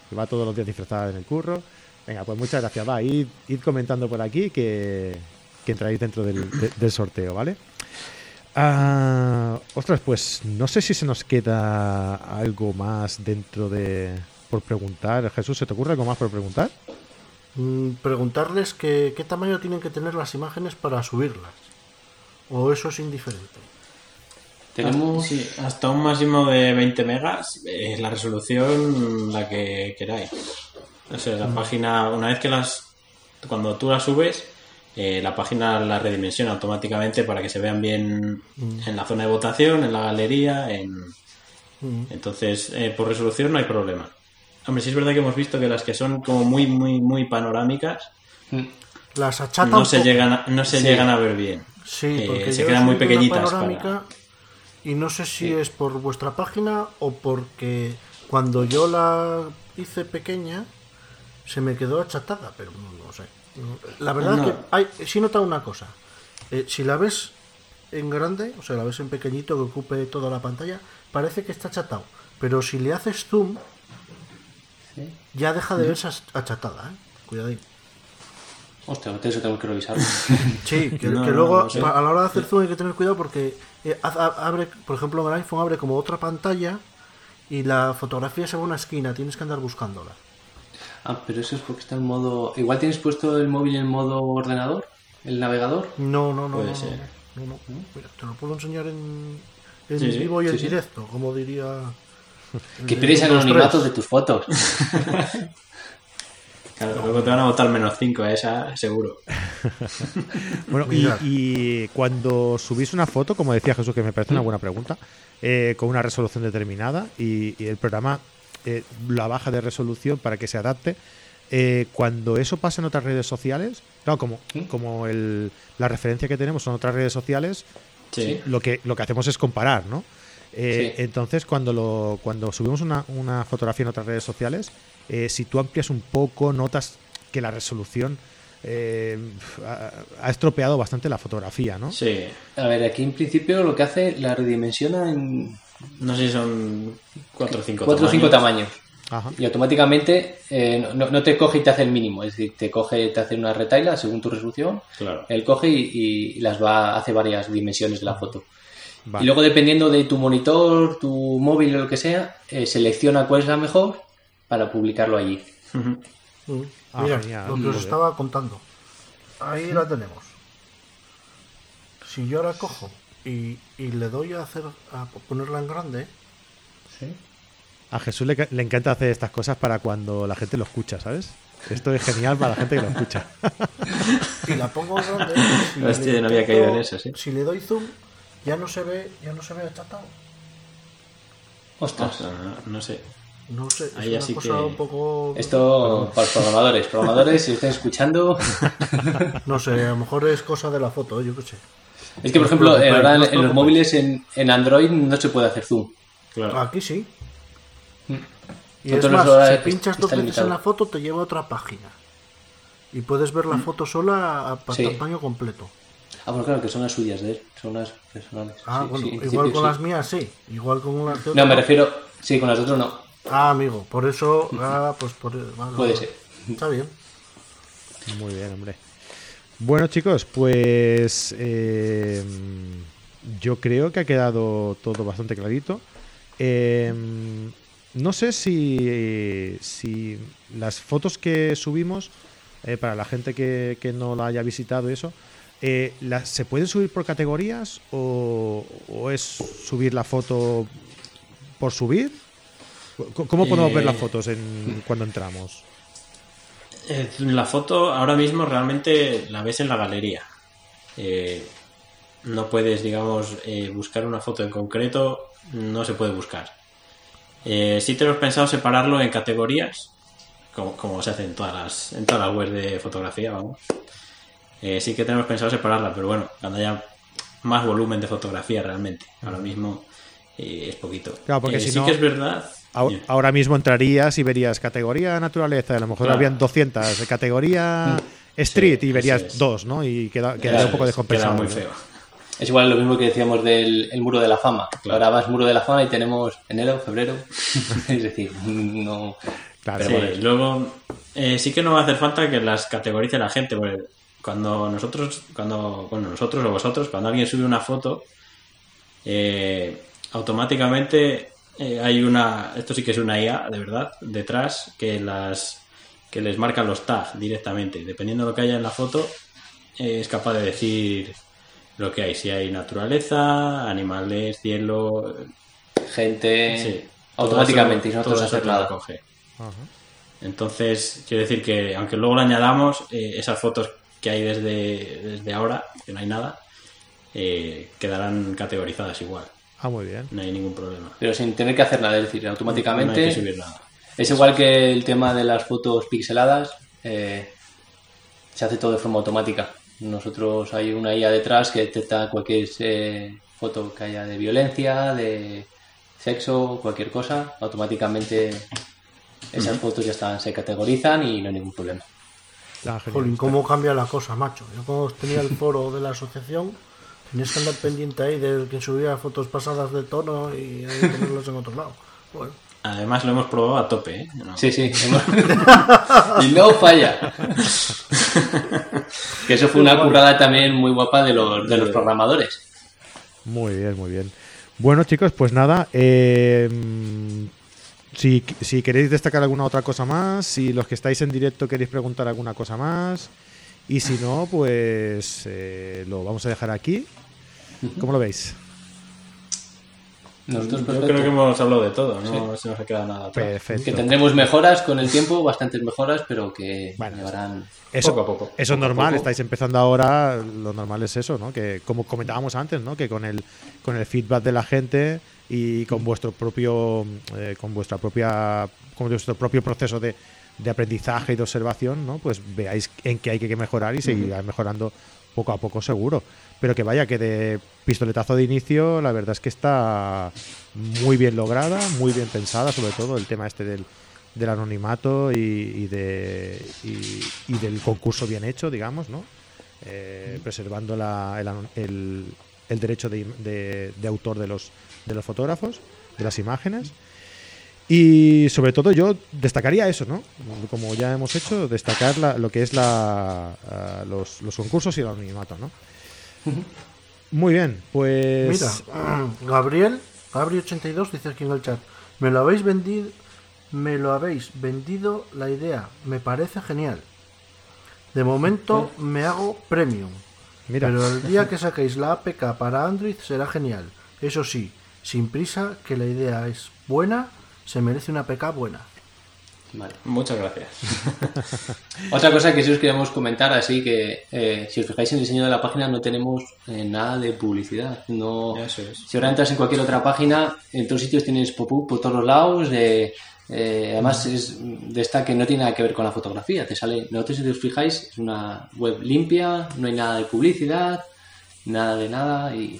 Que va todos los días disfrazada en el curro. Venga, pues muchas gracias. Va, id, id comentando por aquí que, que entráis dentro del, de- del sorteo, ¿vale? Ah, ostras, pues no sé si se nos queda algo más dentro de. Por preguntar. Jesús, ¿se te ocurre algo más por preguntar? Mm, Preguntarles que, qué tamaño tienen que tener las imágenes para subirlas. O eso es indiferente. Tenemos. Sí, hasta un máximo de 20 megas, eh, la resolución la que queráis. O sea, la página, una vez que las. Cuando tú las subes, eh, la página la redimensiona automáticamente para que se vean bien en la zona de votación, en la galería, en. Mm. Entonces, eh, por resolución no hay problema. Hombre, sí es verdad que hemos visto que las que son como muy, muy, muy panorámicas Mm. Las achatan no se llegan a, no se Sí. llegan a ver bien. Sí, Eh, porque se quedan muy pequeñitas para- Y no sé si es por vuestra página o porque cuando yo la hice pequeña se me quedó achatada, pero no, no sé. La verdad No. es que hay, sí nota una cosa. Eh, si la ves en grande, o sea, la ves en pequeñito que ocupe toda la pantalla, parece que está achatado. Pero si le haces zoom, ya deja de verse ach- achatada, ¿eh? Cuidadín. Hostia, eso tengo que revisarlo. Sí, que, No, que luego no sé. pa- a la hora de hacer zoom hay que tener cuidado porque eh, abre, por ejemplo, en el iPhone abre como otra pantalla y la fotografía se va a una esquina, tienes que andar buscándola. ah, pero eso es porque está en modo. Igual tienes puesto el móvil en modo ordenador, el navegador. No, no, no. Puede no, ser. no, no, no. Mira, te lo puedo enseñar en, en Sí, vivo y en sí. directo, como diría. Que de pierdes el Windows anonimato 3. de tus fotos. Claro, luego te van a votar menos 5 a esa, seguro. Bueno, y, cuando subís una foto, como decía Jesús, que me parece una buena pregunta, eh, con una resolución determinada y, y el programa eh, la baja de resolución para que se adapte, eh, cuando eso pasa en otras redes sociales, claro, como, como el- la referencia que tenemos son otras redes sociales, Sí. lo que, lo que hacemos es comparar, ¿no? Eh, Sí. Entonces, cuando, lo, cuando subimos una, una fotografía en otras redes sociales, eh, si tú amplias un poco, notas que la resolución eh, ha, ha estropeado bastante la fotografía, ¿no? Sí. A ver, aquí en principio lo que hace la redimensiona en No sé si son 4 o 5 cuatro o cinco tamaños. Ajá. Y automáticamente eh, no, no te coge y te hace el mínimo, es decir, te coge, te hace una retaila según tu resolución, Claro. él coge y, y las va, hace varias dimensiones de la foto. Vale. Y luego dependiendo de tu monitor, tu móvil o lo que sea, eh, selecciona cuál es la mejor para publicarlo allí. Ah, Mira, genial. lo que os estaba contando. Ahí la tenemos. Si yo ahora cojo y, y le doy a hacer a ponerla en grande, A Jesús le, le encanta hacer estas cosas para cuando la gente lo escucha, ¿sabes? Esto es genial para la gente que lo escucha. y la pongo en grande, si Hostia, le no había caído en eso, sí. Si le doy zoom, ya no se ve, ya no se ve achatado. Ostras, Ostras, no, no sé. No sé, es Ahí una así cosa que- un poco... Esto para los programadores. Programadores, si están escuchando. No sé, a lo mejor es cosa de la foto, yo qué sé. Es que, por No ejemplo, preocupéis, ahora en, no en los móviles en, en Android no se puede hacer zoom. Claro. Aquí sí. Y es más, si pinchas dos veces limitado. en la foto te lleva a otra página. Y puedes ver la foto sola a, a Sí. tamaño completo. Ah, pues claro, que son las suyas de él. Son las personales. Ah, Sí, bueno, sí, igual con sí. las mías sí. Igual con las de No, me otro. refiero. Sí, con las de otros no. Ah, amigo, por eso... Ah, pues por... vale, Puede vale. ser. Está bien. Muy bien, hombre. Bueno, chicos, pues eh, yo creo que ha quedado todo bastante clarito. Eh, no sé si, si las fotos que subimos, eh, para la gente que, que no la haya visitado y eso, eh, las, ¿se pueden subir por categorías o, o es subir la foto por subir? ¿Cómo podemos Eh, ver las fotos en, cuando entramos? Eh, La foto ahora mismo realmente la ves en la galería. Eh, no puedes, digamos, eh, buscar una foto en concreto, no se puede buscar. Eh, sí tenemos pensado separarlo en categorías, como, como se hace en todas las, en todas las webs de fotografía, vamos. Eh, sí que tenemos pensado separarla, pero bueno, cuando haya más volumen de fotografía realmente. Ahora mismo eh, es poquito. Claro, porque Eh, si sí no- que es verdad. Ahora, ahora mismo entrarías y verías categoría naturaleza, a lo mejor Claro. habrían 200, categoría street Sí, y verías es. dos, ¿no? Y queda, quedaría un poco es, descompensado. Queda muy ¿no? feo. Es igual lo mismo que decíamos del el muro de la fama. Claro. Ahora vas muro de la fama y tenemos enero, febrero. es decir, no. Claro, Pero Sí, bueno. luego eh, sí que no va a hacer falta que las categorice la gente, porque cuando nosotros, cuando, bueno, nosotros o vosotros, cuando alguien sube una foto, eh, automáticamente eh, hay una, esto sí que es una IA, de verdad, detrás, que las que les marca los tags directamente. Dependiendo de lo que haya en la foto, eh, es capaz de decir lo que hay. Si hay naturaleza, animales, cielo, Gente. Sí. Automáticamente, y Todo nosotros eso- hacer eso nada. coge. Entonces, quiero decir que aunque luego le añadamos eh, esas fotos que hay desde, desde ahora, que no hay nada, eh, quedarán categorizadas igual. Ah, muy bien. No hay ningún problema. Pero sin tener que hacer nada, es decir, No automáticamente. hay que subir nada. Es igual que el tema de las fotos pixeladas, eh, se hace todo de forma automática. Nosotros hay una IA detrás que detecta cualquier eh, foto que haya de violencia, de sexo, cualquier cosa, automáticamente esas fotos ya están, se categorizan y no hay ningún problema. Ah. Jolín, cómo cambia la cosa, macho. Yo cuando tenía el foro de la asociación, tenías que andar pendiente ahí de que subía fotos pasadas de tono y que tenerlos en otro lado. Bueno, Además, lo hemos probado a tope. ¿eh? No. Sí, sí. hemos- y no falla. que eso fue una currada también muy guapa de los, de los programadores. Muy bien, muy bien. Bueno, chicos, pues nada. eh, si, si queréis destacar alguna otra cosa más, si los que estáis en directo queréis preguntar alguna cosa más, y si no, pues eh, lo vamos a dejar aquí. ¿Cómo lo veis? Nosotros Yo creo que hemos hablado de todo, no se nos ha quedado nada atrás. Perfecto. Que tendremos mejoras con el tiempo, bastantes mejoras, pero que Bueno. llevarán. Eso, Poco a poco. Eso es normal, poco. estáis empezando ahora, lo normal es eso, ¿no? Que como comentábamos antes, ¿no? Que con el, con el feedback de la gente y con vuestro propio, eh, con vuestra propia, con vuestro propio proceso de, de aprendizaje y de observación, ¿no? Pues veáis en qué hay que mejorar y seguir mejorando poco a poco seguro. Pero que vaya, que de pistoletazo de inicio, la verdad es que está muy bien lograda, muy bien pensada, sobre todo el tema este del, del anonimato y, de, y, del concurso bien hecho, digamos, ¿no? Eh, preservando la- el, el- el derecho de, de- de autor de los, de los fotógrafos, de las imágenes. Y sobre todo yo destacaría eso, ¿no? Como ya hemos hecho, destacar la- lo que es la, ah, los, los concursos y el anonimato, ¿no? Muy bien, pues... mira, Gabriel, Gabri82 dice aquí en el chat, me lo habéis vendido, me lo habéis vendido la idea, me parece genial. De momento me hago premium. Mira. Pero el día que saquéis la APK para Android será genial. Eso sí, sin prisa, que la idea es buena, se merece una APK buena. Vale. Muchas gracias. Otra cosa que sí os queríamos comentar, así que eh, si os fijáis en el diseño de la página no tenemos eh, nada de publicidad. No, Eso es. Si ahora entras en cualquier otra página, en todos sitios tienes pop-up por todos los lados de Eh, además, es de esta que no tiene nada que ver con la fotografía. Te sale, nosotros, si os fijáis, es una web limpia, no hay nada de publicidad, nada de nada y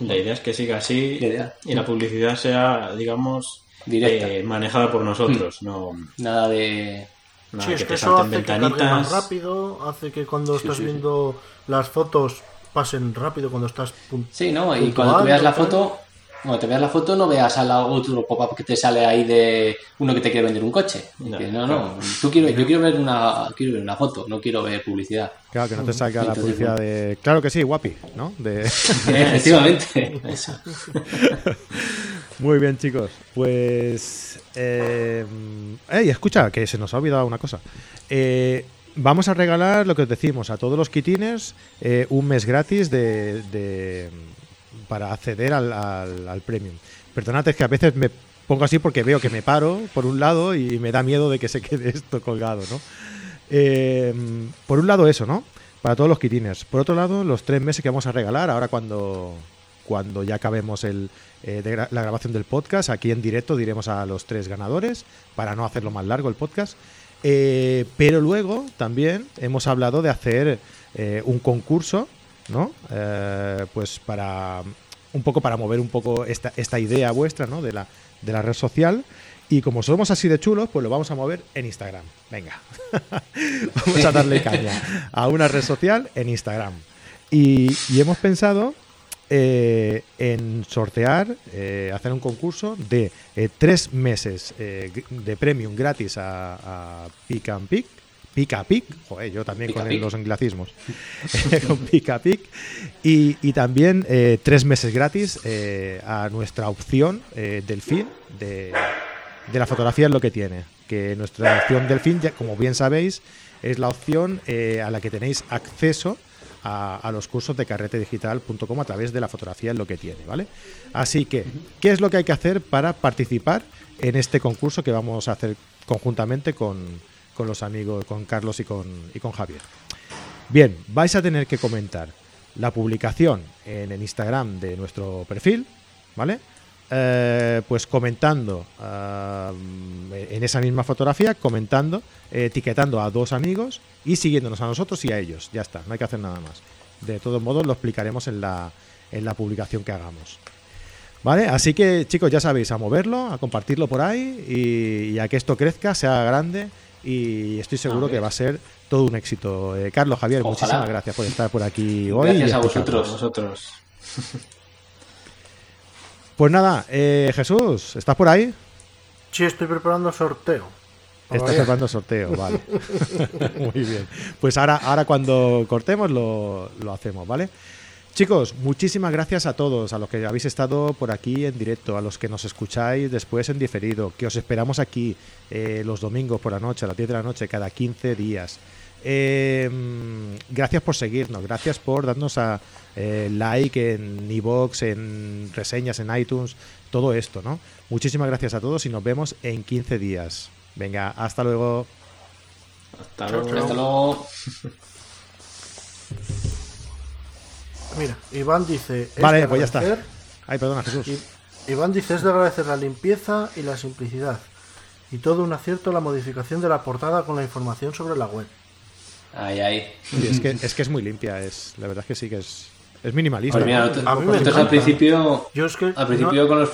La idea es que siga así La idea. y la publicidad sea, digamos, Directa. eh, manejada por nosotros, no nada de. nada Sí, es que que te eso salten hace que cargue más ventanitas. rápido, hace que cuando estás sí, sí. viendo las fotos pasen rápido cuando estás Sí, ¿no? Y cuando tú veas la foto, cuando te veas la foto, no veas al otro pop-up que te sale ahí de uno que te quiere vender un coche. No, No, no, tú quiero, yo quiero ver una, quiero ver una foto, no quiero ver publicidad. Claro, que no te salga la publicidad de. Claro que sí, guapi, ¿no? De... Efectivamente. Muy bien, chicos. Pues. Eh, escucha, que se nos ha olvidado una cosa. Eh, vamos a regalar lo que os decimos a todos los kitines eh, un mes gratis de, de- para acceder al, al- premium. Perdonad, es que a veces me pongo así porque veo que me paro por un lado y me da miedo de que se quede esto colgado, ¿no? Eh, por un lado, eso, ¿no? Para todos los kitines. Por otro lado, los tres meses que vamos a regalar ahora cuando, cuando ya acabemos el, eh, la grabación del podcast. Aquí en directo diremos a los tres ganadores para no hacerlo más largo el podcast. Eh, pero luego también hemos hablado de hacer eh, un concurso, ¿no? Pues para un poco para mover un poco esta, esta idea vuestra, ¿no? De la, de la red social. Y como somos así de chulos, pues lo vamos a mover en Instagram. Venga. vamos a darle caña a una red social en Instagram. Y hemos pensado eh, en sortear, eh, hacer un concurso de eh, tres meses de premium gratis a, a Pick and Pick. Pica Pic, joder, yo también Pica con Pic. los anglicismos. con Pica Pic. Y, y también tres meses gratis a nuestra opción Delfín de, de la fotografía es lo que tiene. Que nuestra opción Delfín, ya, como bien sabéis, es la opción a la que tenéis acceso a, los cursos de carretedigital.com a través de la fotografía es lo que tiene, ¿vale? Así que, ¿qué es lo que hay que hacer para participar en este concurso que vamos a hacer conjuntamente con, con los amigos, con Carlos y con, y con Javier? Bien, vais a tener que comentar la publicación en el Instagram de nuestro perfil, ¿vale? Eh, pues comentando ah, en esa misma fotografía, comentando, eh, etiquetando a dos amigos y siguiéndonos a nosotros y a ellos. Ya está, no hay que hacer nada más. De todos modos, lo explicaremos en la, en la publicación que hagamos. ¿Vale? Así que, chicos, ya sabéis, a moverlo, a compartirlo por ahí y, y a que esto crezca, sea grande y estoy seguro A ver. que va a ser todo un éxito. Eh, Carlos, Javier, Ojalá. muchísimas gracias por estar por aquí hoy. Gracias y a vosotros. Pues nada, eh, Jesús, ¿estás por ahí? Sí, estoy preparando sorteo. Estás preparando sorteo, vale. Muy bien. Pues ahora, ahora cuando cortemos lo, lo hacemos, ¿vale? Chicos, muchísimas gracias a todos, a los que habéis estado por aquí en directo, a los que nos escucháis después en diferido, que os esperamos aquí eh, los domingos por la noche, a las 10 de la noche, cada 15 días. Eh, gracias por seguirnos, gracias por darnos a eh, like en iVoox, en reseñas en iTunes, todo esto, ¿no? Muchísimas gracias a todos y nos vemos en 15 días. Venga, hasta luego. Hasta luego. Hasta luego. Mira, Iván dice. es Vale, de pues ya está. Ay, perdona, Jesús. Iván dice: es de agradecer la limpieza y la simplicidad. Y todo un acierto la modificación de la portada con la información sobre la web. Ahí, ahí. Sí, es, que, es que es muy limpia, es la verdad es que sí que es, es minimalista. Pues mira, A mí me encanta. al principio, Yo es que al principio no- con los...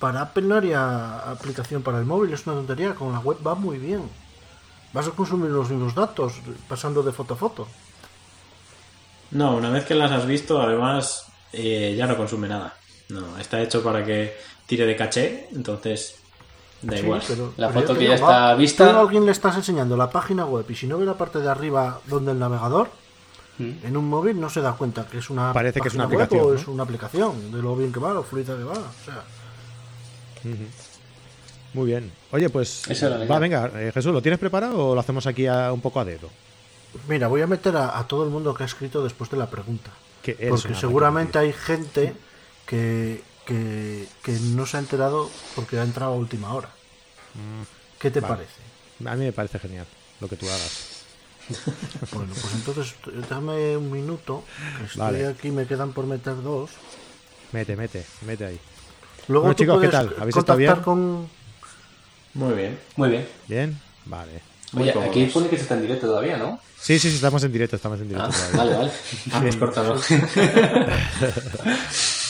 para Apple no haría aplicación para el móvil, es una tontería. Con la web va muy bien. Vas a consumir los mismos datos pasando de foto a foto. No, una vez que las has visto, además eh, ya no consume nada. No, está hecho para que tire de caché, entonces da Sí, igual. pero- La pero foto que ya está va, vista- tú a alguien le estás enseñando la página web y si no ve la parte de arriba donde el navegador, en un móvil no se da cuenta que es una Parece que es una aplicación, o ¿no? es una aplicación, de lo bien que va, lo fluida que va. O sea, Muy bien. Oye, pues la va, idea. venga, eh, Jesús, ¿lo tienes preparado o lo hacemos aquí a- un poco a dedo? mira, voy a meter a, a todo el mundo que ha escrito después de la pregunta. Porque seguramente hay gente que, que, no se ha enterado porque ha entrado a última hora. Mm, ¿Qué te parece? A mí me parece genial lo que tú hagas. Bueno, pues entonces dame un minuto. Estoy aquí, me quedan por meter dos. Mete, mete, mete ahí. Luego bueno, chicos, ¿qué tal? ¿Habéis estado bien? Con... Muy bien, muy bien. ¿Bien? Vale. Oye, aquí pone que se está en directo todavía, ¿no? Sí, sí, sí, estamos en directo, estamos en directo. Ah, vale, vale. Ah, pues córtalo.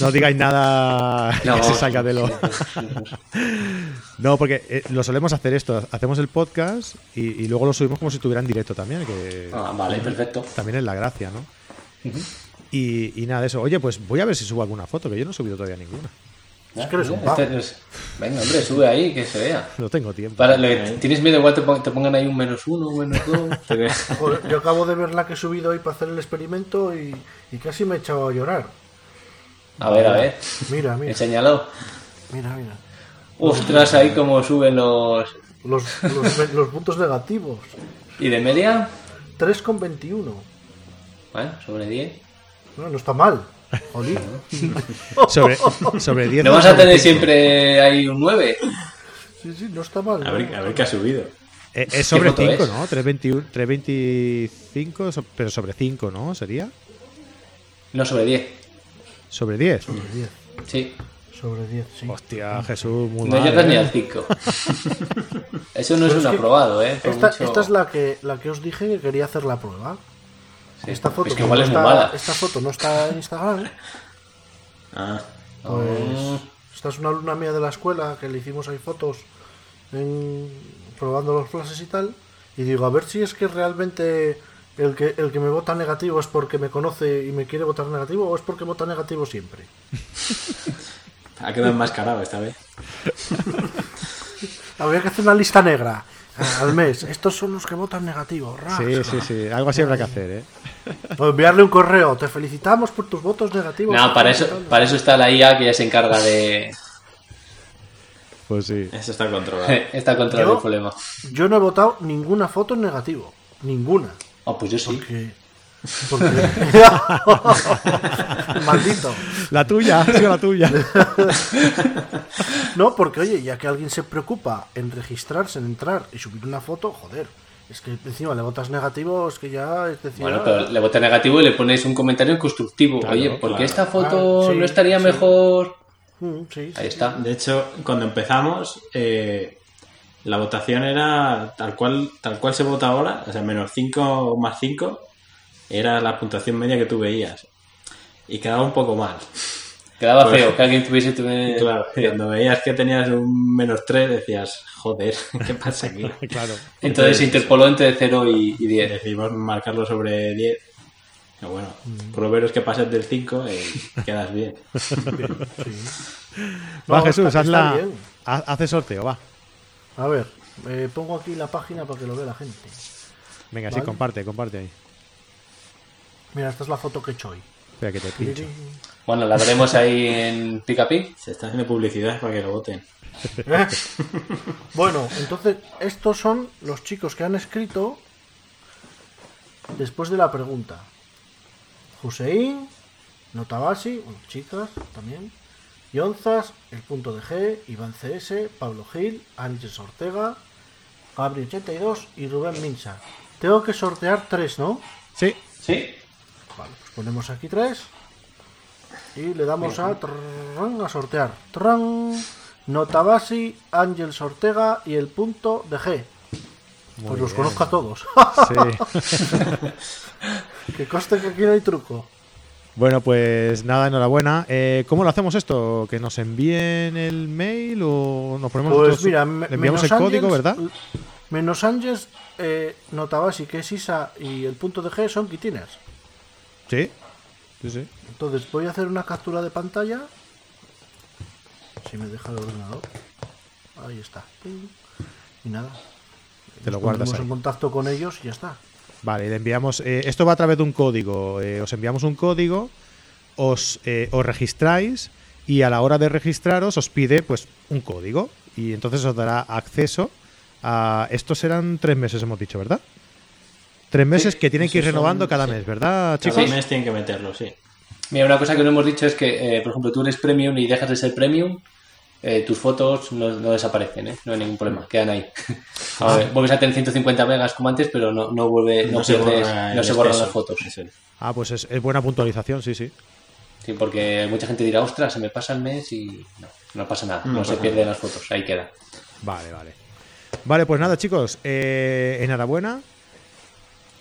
no digáis nada que se salga de lo... no, porque eh, lo solemos hacer esto. Hacemos el podcast y, luego lo subimos como si estuviera en directo también. Que ah, vale, perfecto. También es la gracia, ¿no? Y nada de eso. Oye, pues voy a ver si subo alguna foto, que yo no he subido todavía ninguna. ¿Eh? Es que eres un este Venga, hombre, sube ahí, que se vea. No tengo tiempo. ¿Tienes miedo igual te, pongan, te pongan ahí un menos uno, un menos dos? Yo acabo de ver la que he subido hoy para hacer el experimento y, casi me he echado a llorar. A ver, a ver. Mira, mira. Enseñalo. Mira, mira. Ostras, ahí como suben los... Los, los, los puntos negativos. ¿Y de media? 3,21. Bueno, sobre 10. No, no está mal. sobre, sobre 10. ¿No vas a tener siempre ahí un 9? Sí, sí, no está mal. A ver, ¿eh? a ver qué ha subido. Eh, es sobre 5, ¿no? 325, pero sobre 5, ¿no? ¿Sería? No, sobre 10. ¿Sobre 10? Sobre 10. Sí. Sobre 10, sí. Hostia, Jesús, muy No mal, llegas ¿eh? ni al 5. Eso no pero es, un es que aprobado, ¿eh? Esta, mucho... esta, es la que, la que os dije que quería hacer la prueba. Esta foto, no está. Esta foto no está en Instagram. Ah. Pues, oh. esta es una alumna mía de la escuela que le hicimos ahí fotos en, probando los flashes y tal. Y digo, a ver si es que realmente el que, el que me vota negativo es porque me conoce y me quiere votar negativo o es porque vota negativo siempre. ha quedado enmascarado esta vez. Habría que hacer una lista negra. Ah, al mes. Estos son los que votan negativo. Raja. Sí, sí, sí. Algo así habrá que hacer, ¿eh? O enviarle un correo. Te felicitamos por tus votos negativos. No, para eso, para eso está la IA que ya se encarga de. Pues sí. Eso está controlado. está controlado el problema. Yo no he votado ninguna foto en negativo. Ninguna. Ah, oh, pues yo sí. Maldito. La tuya, la tuya. no, porque oye, ya que alguien se preocupa en registrarse, en entrar y subir una foto, joder. Es que encima le votas negativo, es que ya es decir. Bueno, ah. pero le votas negativo y le pones un comentario constructivo. Oye, ¿por qué esta foto ah, no estaría mejor? Mm, Ahí está. De hecho, cuando empezamos, eh, la votación era tal cual, tal cual se vota ahora, o sea, menos 5 más 5, era la puntuación media que tú veías. Y quedaba un poco mal. Quedaba pues, feo que alguien tuviese... cuando veías que tenías un menos 3 decías, joder, ¿qué pasa aquí? Entonces, interpoló entre 0 y, y 10. Decidimos marcarlo sobre 10. Pero bueno, mm. por lo que pasas del 5 y eh, quedas bien. Va, Jesús, haz la... hace sorteo, va. A ver, eh, pongo aquí la página para que lo vea la gente. Venga, ¿Vale? sí, comparte, comparte ahí. Mira, esta es la foto que he hecho hoy. Espera que te pincho. Bueno, la veremos ahí en Picapi. Se está haciendo publicidad para que lo voten. Bueno, entonces, estos son los chicos que han escrito después de la pregunta. Joseín, Notabasi, bueno, chicas también. Yonzas, El Punto de G, Iván CS, Pablo Gil, Ángeles Ortega, Gabriel 82 y Rubén Mincha. Tengo que sortear tres, ¿no? Sí. Sí. Ponemos aquí tres. Y le damos a, a sortear. Trrrran, Notabasi, Ángel Ortega y el punto de G. Pues los conozco a todos. Sí. que coste que aquí no hay truco. Bueno, pues nada, enhorabuena. ¿Cómo lo hacemos esto? ¿Que nos envíen el mail o nos ponemos pues mira, le enviamos el código, verdad? Menos Ángels, eh, Notabasi, que es ISA y el punto de G son quitiners. Sí. Sí, sí. Entonces voy a hacer una captura de pantalla. Si me deja el ordenador. Ahí está. Y nada. Te lo Nos guardas ahí. en contacto con ellos y ya está. Vale, le enviamos. eh, esto va a través de un código. eh, os enviamos un código, os, eh, os registráis y a la hora de registraros os pide pues un código y entonces os dará acceso a. Estos serán tres meses, hemos dicho, ¿verdad? Tres meses Sí, que tienen que ir son- renovando cada sí. mes, ¿verdad, chicos? Cada mes tienen que meterlo, sí. Mira, una cosa que no hemos dicho es que, eh, por ejemplo, tú eres premium y dejas de ser premium, eh, tus fotos no, no desaparecen, ¿eh? no hay ningún problema, quedan ahí. A ver, vuelves a tener 150 megas como antes, pero no, no vuelve, no, se pierdes- borra no se borran las fotos. Ah, pues es, es buena puntualización, sí, sí. Sí, porque mucha gente dirá, ostras, se me pasa el mes y no, no pasa nada, no, No se pierden las fotos, ahí queda. Vale, vale. Vale, pues nada, chicos, eh, enhorabuena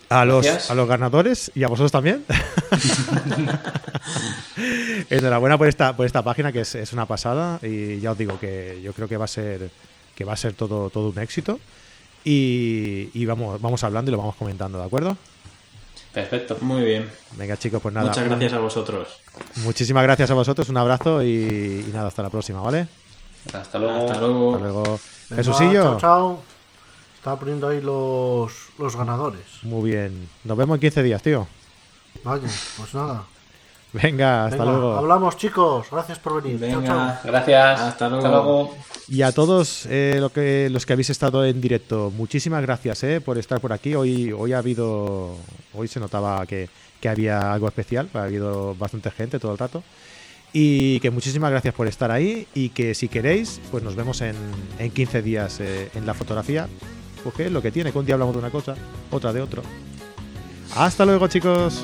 a los, a los ganadores y a vosotros también. enhorabuena por esta, por esta página que es, es una pasada y ya os digo que yo creo que va a ser que va a ser todo, todo un éxito y, y vamos, vamos hablando y lo vamos comentando, ¿de acuerdo? Perfecto. Muy bien. Venga chicos, pues nada. Muchas gracias a vosotros. Muchísimas gracias a vosotros, un abrazo y, y nada, hasta la próxima, ¿vale? Hasta luego. Hasta luego. Hasta luego. Venga, Jesucillo. Chao, chao. Estaba poniendo ahí los, los ganadores. Muy bien. Nos vemos en 15 días, tío. Vaya, pues nada. Venga, hasta Venga, luego. Hablamos, chicos. Gracias por venir. Chao, chao. Venga. Gracias. Hasta luego. Y a todos eh, lo que, los que habéis estado en directo, muchísimas gracias eh, por estar por aquí. Hoy, hoy ha habido, hoy se notaba que, que había algo especial, ha habido bastante gente todo el rato. Y que muchísimas gracias por estar ahí y que si queréis, pues nos vemos en, en 15 días eh, en la fotografía. Pues que es lo que tiene, que un día hablamos de una cosa, otra de otro. Hasta luego chicos.